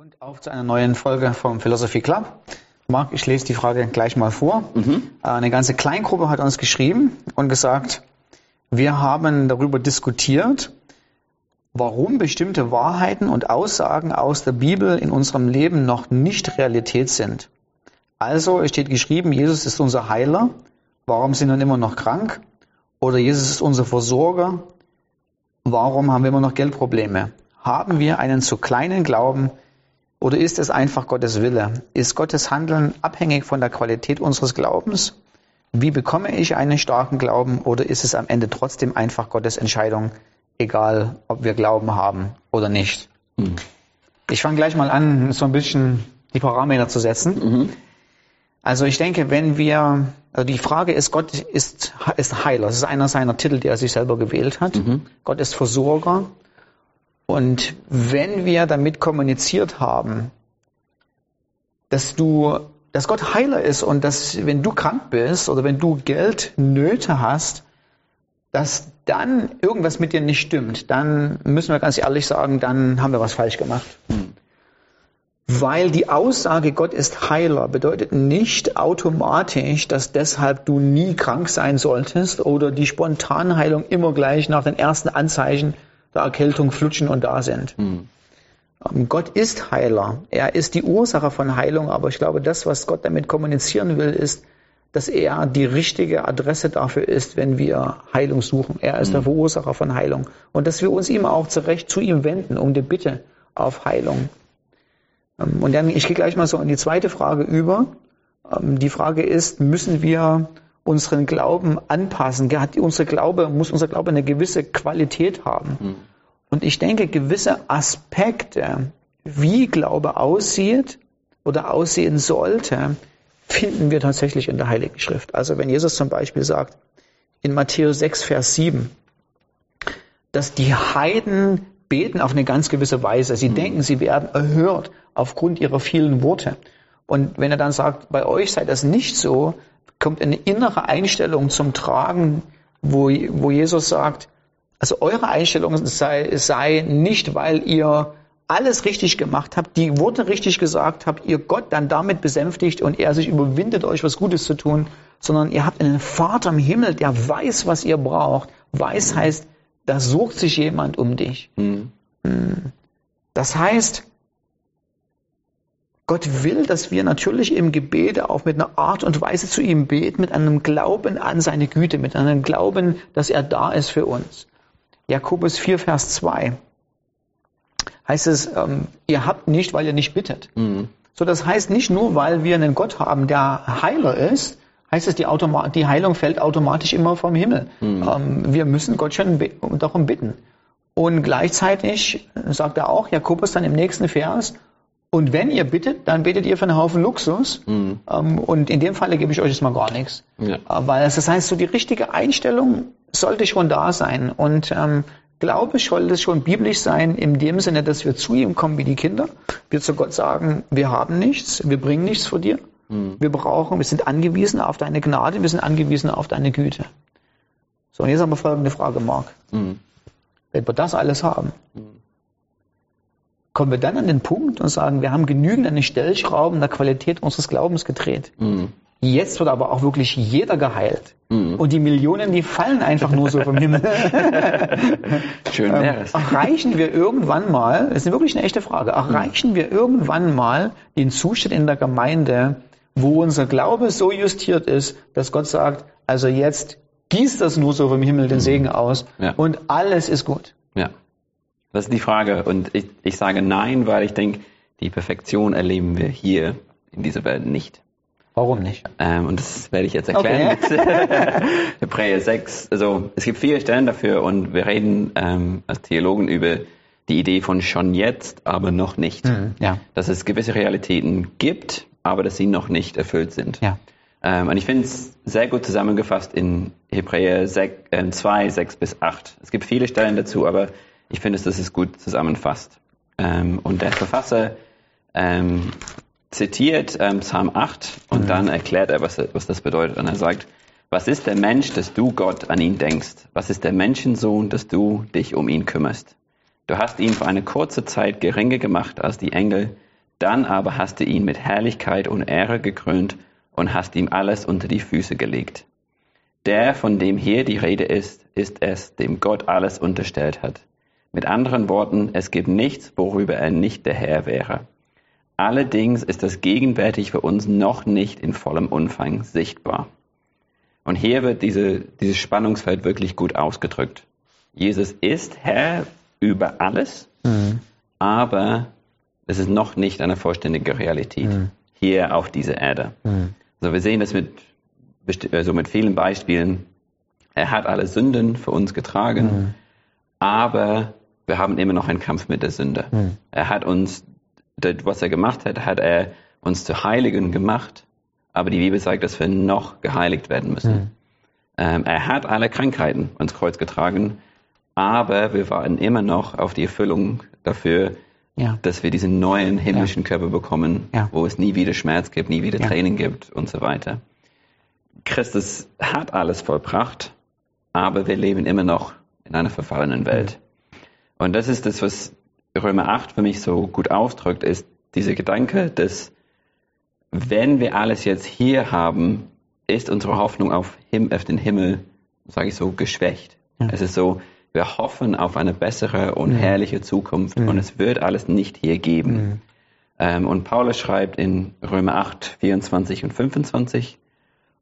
Und auf zu einer neuen Folge vom Philosophy Club. Marc, ich lese die Frage gleich mal vor. Mhm. Eine ganze Kleingruppe hat uns geschrieben und gesagt, wir haben darüber diskutiert, warum bestimmte Wahrheiten und Aussagen aus der Bibel in unserem Leben noch nicht Realität sind. Also es steht geschrieben, Jesus ist unser Heiler. Warum sind wir immer noch krank? Oder Jesus ist unser Versorger. Warum haben wir immer noch Geldprobleme? Haben wir einen zu kleinen Glauben, oder ist es einfach Gottes Wille? Ist Gottes Handeln abhängig von der Qualität unseres Glaubens? Wie bekomme ich einen starken Glauben? Oder ist es am Ende trotzdem einfach Gottes Entscheidung, egal ob wir Glauben haben oder nicht? Mhm. Ich fange gleich mal an, so ein bisschen die Parameter zu setzen. Mhm. Also ich denke, wenn wir, also die Frage ist, Gott ist, ist Heiler. Das ist einer seiner Titel, die er sich selber gewählt hat. Mhm. Gott ist Versorger. Und wenn wir damit kommuniziert haben, dass du, dass Gott Heiler ist und dass, wenn du krank bist oder wenn du Geldnöte hast, dass dann irgendwas mit dir nicht stimmt, dann müssen wir ganz ehrlich sagen, dann haben wir was falsch gemacht. Hm. Weil die Aussage, Gott ist Heiler, bedeutet nicht automatisch, dass deshalb du nie krank sein solltest oder die Spontanheilung immer gleich nach den ersten Anzeichen der Erkältung flutschen und da sind. Mhm. Gott ist Heiler. Er ist die Ursache von Heilung, aber ich glaube, das, was Gott damit kommunizieren will, ist, dass er die richtige Adresse dafür ist, wenn wir Heilung suchen. Er ist mhm. der hm. Verursacher von Heilung. Und dass wir uns ihm auch zurecht zu ihm wenden, um die Bitte auf Heilung. Ähm, und dann, ich gehe gleich mal so in die zweite Frage über. Ähm, die Frage ist, müssen wir unseren Glauben anpassen. Hat unsere Glaube, muss unser Glaube eine gewisse Qualität haben. Mhm. Und ich denke, gewisse Aspekte, wie Glaube aussieht oder aussehen sollte, finden wir tatsächlich in der Heiligen Schrift. Also wenn Jesus zum Beispiel sagt, in Matthäus 6, Vers 7, dass die Heiden beten auf eine ganz gewisse Weise. Sie mhm. denken, sie werden erhört aufgrund ihrer vielen Worte. Und wenn er dann sagt, bei euch sei das nicht so, kommt eine innere Einstellung zum Tragen, wo, wo Jesus sagt, also eure Einstellung sei, sei nicht, weil ihr alles richtig gemacht habt, die Worte richtig gesagt habt, ihr Gott dann damit besänftigt und er sich überwindet, euch was Gutes zu tun, sondern ihr habt einen Vater im Himmel, der weiß, was ihr braucht. Weiß heißt, da sucht sich jemand um dich. Mhm. Das heißt, Gott will, dass wir natürlich im Gebet auch mit einer Art und Weise zu ihm beten, mit einem Glauben an seine Güte, mit einem Glauben, dass er da ist für uns. Jakobus 4, Vers 2 heißt es, ähm, ihr habt nicht, weil ihr nicht bittet. Mhm. So, das heißt nicht nur, weil wir einen Gott haben, der Heiler ist, heißt es, die, Automa die Heilung fällt automatisch immer vom Himmel. Mhm. Ähm, wir müssen Gott schon darum bitten. Und gleichzeitig sagt er auch, Jakobus dann im nächsten Vers, und wenn ihr bittet, dann betet ihr für einen Haufen Luxus. Mhm. Ähm, und in dem Falle gebe ich euch jetzt mal gar nichts. Ja. Äh, weil das heißt, so die richtige Einstellung sollte schon da sein. Und ähm, Glaube sollte schon biblisch sein, in dem Sinne, dass wir zu ihm kommen wie die Kinder. Wir zu Gott sagen, wir haben nichts, wir bringen nichts vor dir. Mhm. Wir brauchen, wir sind angewiesen auf deine Gnade, wir sind angewiesen auf deine Güte. So, und jetzt haben wir folgende Frage, Marc. Mhm. Wenn wir das alles haben, mhm kommen wir dann an den Punkt und sagen, wir haben genügend an den Stellschrauben der Qualität unseres Glaubens gedreht. Mhm. Jetzt wird aber auch wirklich jeder geheilt. Mhm. Und die Millionen, die fallen einfach nur so vom Himmel. Schön wäre es. Ähm, erreichen wir irgendwann mal, das ist wirklich eine echte Frage, erreichen mhm. wir irgendwann mal den Zustand in der Gemeinde, wo unser Glaube so justiert ist, dass Gott sagt, also jetzt gießt das nur so vom Himmel den mhm. Segen aus ja. und alles ist gut. Ja. Das ist die Frage. Und ich, ich sage nein, weil ich denke, die Perfektion erleben wir hier in dieser Welt nicht. Warum nicht? Ähm, und das werde ich jetzt erklären okay. mit Hebräer 6. Also es gibt viele Stellen dafür und wir reden ähm, als Theologen über die Idee von schon jetzt, aber noch nicht. Mhm, ja. Dass es gewisse Realitäten gibt, aber dass sie noch nicht erfüllt sind. Ja. Ähm, und ich finde es sehr gut zusammengefasst in Hebräer 6, äh, 2, 6 bis 8. Es gibt viele Stellen dazu, aber ich finde, dass es gut zusammenfasst. Ähm, und der Verfasser ähm, zitiert ähm, Psalm 8 und mhm. dann erklärt er, was, was das bedeutet. Und er sagt, was ist der Mensch, dass du Gott an ihn denkst? Was ist der Menschensohn, dass du dich um ihn kümmerst? Du hast ihn für eine kurze Zeit geringer gemacht als die Engel, Dann aber hast du ihn mit Herrlichkeit und Ehre gekrönt und hast ihm alles unter die Füße gelegt. Der, von dem hier die Rede ist, ist es, dem Gott alles unterstellt hat. Mit anderen Worten, es gibt nichts, worüber er nicht der Herr wäre. Allerdings ist das gegenwärtig für uns noch nicht in vollem Umfang sichtbar. Und hier wird diese, dieses Spannungsfeld wirklich gut ausgedrückt. Jesus ist Herr über alles, mhm. aber es ist noch nicht eine vollständige Realität mhm. hier auf dieser Erde. Mhm. Also wir sehen das mit, also mit vielen Beispielen. Er hat alle Sünden für uns getragen, mhm. aber wir haben immer noch einen Kampf mit der Sünde. Mhm. Er hat uns, was er gemacht hat, hat er uns zu Heiligen gemacht, aber die Bibel sagt, dass wir noch geheiligt werden müssen. Mhm. Ähm, er hat alle Krankheiten ans Kreuz getragen, aber wir warten immer noch auf die Erfüllung dafür, ja. dass wir diesen neuen himmlischen ja. Körper bekommen, ja. wo es nie wieder Schmerz gibt, nie wieder Training gibt und so weiter. Christus hat alles vollbracht, aber wir leben immer noch in einer verfallenen Welt. Und das ist das, was Römer 8 für mich so gut ausdrückt, ist dieser Gedanke, dass wenn wir alles jetzt hier haben, ist unsere Hoffnung auf, Him auf den Himmel, sage ich so, geschwächt. Es ist so, wir hoffen auf eine bessere und mhm. herrliche Zukunft mhm. und es wird alles nicht hier geben. Ähm, und Paulus schreibt in Römer 8, 24 und 25,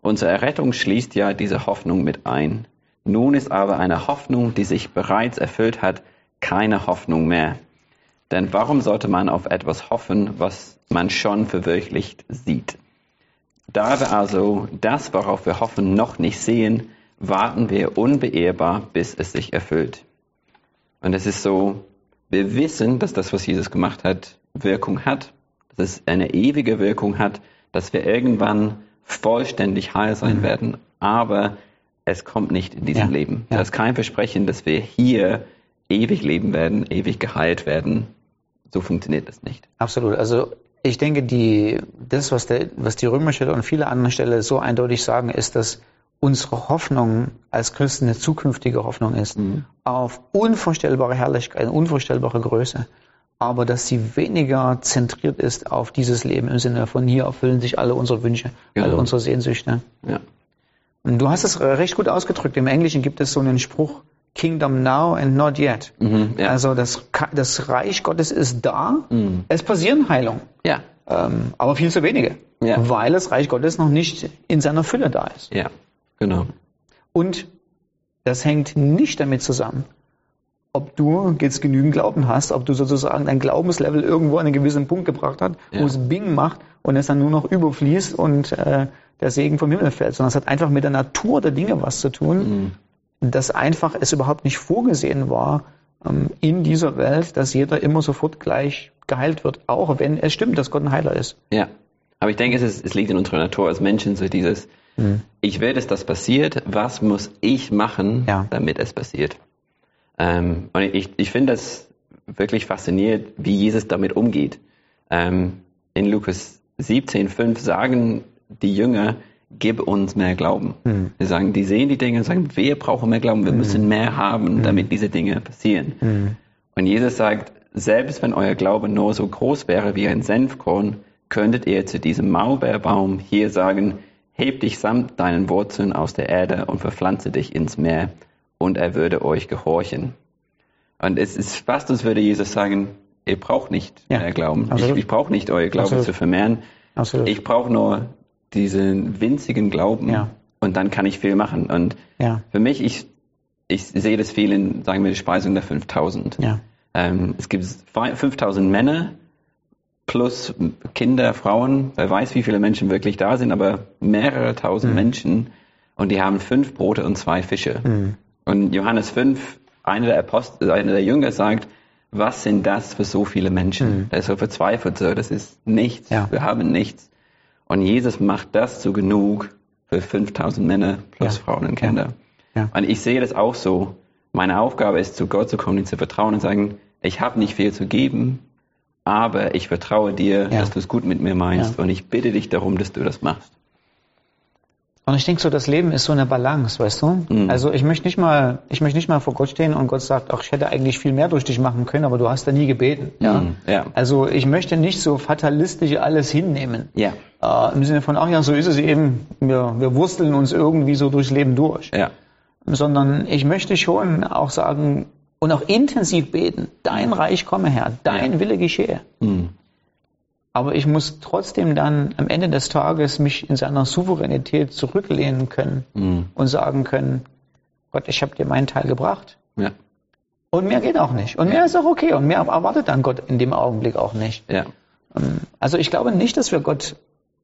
unsere Errettung schließt ja diese Hoffnung mit ein. Nun ist aber eine Hoffnung, die sich bereits erfüllt hat, keine Hoffnung mehr. Denn warum sollte man auf etwas hoffen, was man schon verwirklicht sieht? Da wir also das, worauf wir hoffen, noch nicht sehen, warten wir unbeehrbar, bis es sich erfüllt. Und es ist so, wir wissen, dass das, was Jesus gemacht hat, Wirkung hat, dass es eine ewige Wirkung hat, dass wir irgendwann vollständig heil sein mhm. werden, aber es kommt nicht in diesem ja, Leben. Ja. Das ist kein Versprechen, dass wir hier ewig leben werden, ewig geheilt werden. So funktioniert das nicht. Absolut. Also ich denke, die, das, was, der, was die Römerstelle und viele andere Stellen so eindeutig sagen, ist, dass unsere Hoffnung als Christen eine zukünftige Hoffnung ist, mhm. auf unvorstellbare Herrlichkeit, unvorstellbare Größe, aber dass sie weniger zentriert ist auf dieses Leben im Sinne von hier erfüllen sich alle unsere Wünsche, genau. alle unsere Sehnsüchte. Ja. Und du hast es recht gut ausgedrückt. Im Englischen gibt es so einen Spruch, Kingdom now and not yet. Mhm, ja. Also das, das Reich Gottes ist da, mhm. es passieren Heilungen. Ja. Ähm, aber viel zu wenige, ja. weil das Reich Gottes noch nicht in seiner Fülle da ist. Ja. Genau. Und das hängt nicht damit zusammen, ob du jetzt genügend Glauben hast, ob du sozusagen dein Glaubenslevel irgendwo an einen gewissen Punkt gebracht hast, ja. wo es Bing macht und es dann nur noch überfließt und äh, der Segen vom Himmel fällt, sondern es hat einfach mit der Natur der Dinge was zu tun, mhm. Dass einfach es überhaupt nicht vorgesehen war ähm, in dieser Welt, dass jeder immer sofort gleich geheilt wird, auch wenn es stimmt, dass Gott ein Heiler ist. Ja, aber ich denke, es, ist, es liegt in unserer Natur als Menschen, so dieses Mhm. Ich will, dass das passiert. Was muss ich machen, ja. damit es passiert? Ähm, und ich, ich finde das wirklich faszinierend, wie Jesus damit umgeht. Ähm, in Lukas 17,5 sagen die Jünger, gib uns mehr Glauben. Mhm. Sie sagen, die sehen die Dinge und sagen, wir brauchen mehr Glauben, wir mhm. müssen mehr haben, mhm. damit diese Dinge passieren. Mhm. Und Jesus sagt, selbst wenn euer Glaube nur so groß wäre wie ein Senfkorn, könntet ihr zu diesem Maulbeerbaum hier sagen, Heb dich samt deinen Wurzeln aus der Erde und verpflanze dich ins Meer, und er würde euch gehorchen. Und es ist fast, als würde Jesus sagen, ihr braucht nicht ja, mehr Glauben. Absolut. Ich, ich brauche nicht euer Glaube absolut. zu vermehren. Absolut. Ich brauche nur diesen winzigen Glauben ja. und dann kann ich viel machen. Und ja. für mich, ich, ich sehe das viel in, sagen wir, die Speisung der 5000. Ja. Ähm, es gibt 5000 Männer, plus Kinder, Frauen, wer weiß, wie viele Menschen wirklich da sind, aber mehrere tausend mhm. Menschen und die haben fünf Brote und zwei Fische. Mhm. Und Johannes 5, einer der Apostel, einer der Jünger sagt, was sind das für so viele Menschen? Mhm. Der ist so verzweifelt, so, das ist nichts, ja. wir haben nichts. Und Jesus macht das zu genug für 5000 Männer plus ja. Frauen und Kinder. Ja. Und ich sehe das auch so. Meine Aufgabe ist, zu Gott zu kommen und zu vertrauen und sagen, ich habe nicht viel zu geben, aber ich vertraue dir, ja. dass du es gut mit mir meinst und ich bitte dich darum, dass du das machst. Und ich denke so, das Leben ist so eine Balance, weißt du? Mhm. Also ich möchte nicht mal, ich möchte nicht mal vor Gott stehen und Gott sagt, ach, ich hätte eigentlich viel mehr durch dich machen können, aber du hast da nie gebeten. Ja. Mhm. ja. Also ich möchte nicht so fatalistisch alles hinnehmen. Ja. Äh, Im Sinne von, ach ja, so ist es eben, wir, wir wursteln uns irgendwie so durchs Leben durch. Ja. Sondern ich möchte schon auch sagen und auch intensiv beten, dein Reich komme Herr, dein ja. Wille geschehe. Mhm. Aber ich muss trotzdem dann am Ende des Tages mich in seiner Souveränität zurücklehnen können mhm. und sagen können, Gott, ich habe dir meinen Teil gebracht. Ja. Und mehr geht auch nicht. Und mehr ist auch okay. Und mehr erwartet dann Gott in dem Augenblick auch nicht. Ja. Ähm, also ich glaube nicht, dass wir Gott,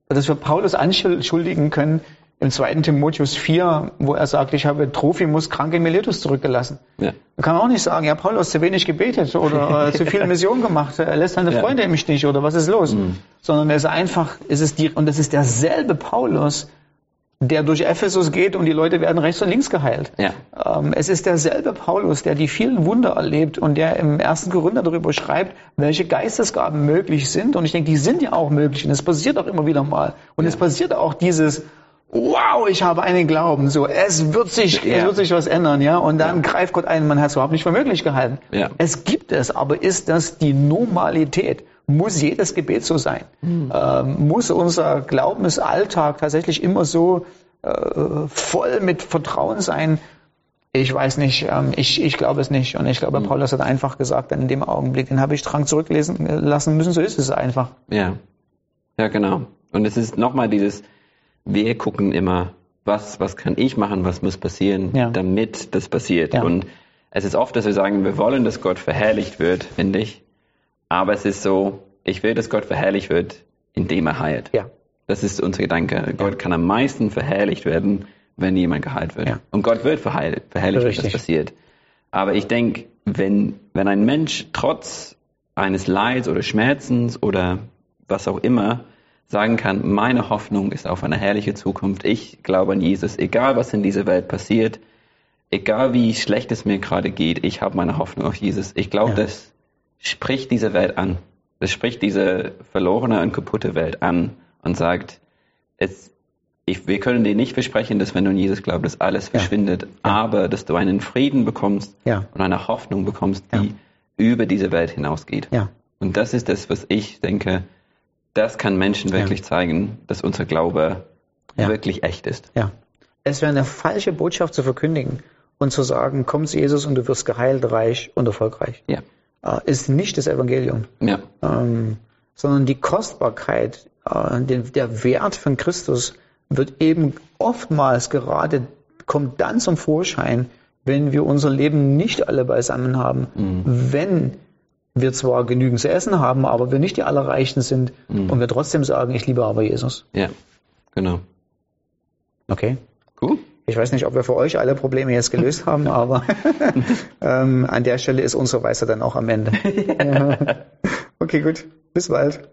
dass wir Paulus anschuldigen können, im zweiten Timotheus 4, wo er sagt, ich habe Trophimus krank in Miletus zurückgelassen. Ja. Man kann auch nicht sagen, ja, Paulus zu wenig gebetet oder äh, zu viel Mission gemacht, er lässt seine ja. Freunde im Stich oder was ist los? Mhm. Sondern er ist einfach, es ist die, und es ist derselbe Paulus, der durch Ephesus geht und die Leute werden rechts und links geheilt. Ja. Ähm, es ist derselbe Paulus, der die vielen Wunder erlebt und der im ersten Korinther darüber schreibt, welche Geistesgaben möglich sind. Und ich denke, die sind ja auch möglich und es passiert auch immer wieder mal. Und ja. es passiert auch dieses, wow, ich habe einen Glauben, so, es wird sich, ja. es wird sich was ändern, ja, und dann ja. greift Gott ein, man hat es überhaupt nicht für möglich gehalten. Ja. Es gibt es, aber ist das die Normalität? Muss jedes Gebet so sein? Mhm. Ähm, muss unser Glaubensalltag tatsächlich immer so äh, voll mit Vertrauen sein? Ich weiß nicht, ähm, ich, ich glaube es nicht. Und ich glaube, mhm. Paulus hat einfach gesagt, dann in dem Augenblick, den habe ich dran zurücklesen lassen müssen, so ist es einfach. Ja, ja genau. Und es ist nochmal dieses, wir gucken immer, was, was kann ich machen, was muss passieren, ja. damit das passiert. Ja. Und es ist oft, dass wir sagen, wir wollen, dass Gott verherrlicht wird, finde ich. Aber es ist so, ich will, dass Gott verherrlicht wird, indem er heilt. Ja. Das ist unser Gedanke. Gott kann am meisten verherrlicht werden, wenn jemand geheilt wird. Ja. Und Gott wird verheilt, verherrlicht, wenn das passiert. Aber ich denke, wenn, wenn ein Mensch trotz eines Leids oder Schmerzens oder was auch immer sagen kann, meine Hoffnung ist auf eine herrliche Zukunft. Ich glaube an Jesus, egal was in dieser Welt passiert, egal wie schlecht es mir gerade geht, ich habe meine Hoffnung auf Jesus. Ich glaube, ja. das spricht diese Welt an. Das spricht diese verlorene und kaputte Welt an und sagt, es, ich, wir können dir nicht versprechen, dass wenn du an Jesus glaubst, dass alles ja. verschwindet, ja. aber dass du einen Frieden bekommst und eine Hoffnung bekommst, die über diese Welt hinausgeht. Und das ist das, was ich denke, das kann Menschen wirklich ja. zeigen, dass unser Glaube ja. wirklich echt ist. Ja. Es wäre eine falsche Botschaft zu verkündigen und zu sagen, komm zu Jesus und du wirst geheilt, reich und erfolgreich. Ja. Äh, ist nicht das Evangelium. Ja. Ähm, sondern die Kostbarkeit, äh, den, der Wert von Christus wird eben oftmals gerade, kommt dann zum Vorschein, wenn wir unser Leben nicht alle beisammen haben, mhm. wenn wir zwar genügend zu essen haben, aber wir nicht die Allerreichen sind mhm. und wir trotzdem sagen, ich liebe aber Jesus. Ja, genau. Okay. Cool. Ich weiß nicht, ob wir für euch alle Probleme jetzt gelöst haben, aber ähm, an der Stelle ist unsere Weisheit dann auch am Ende. okay, gut. Bis bald.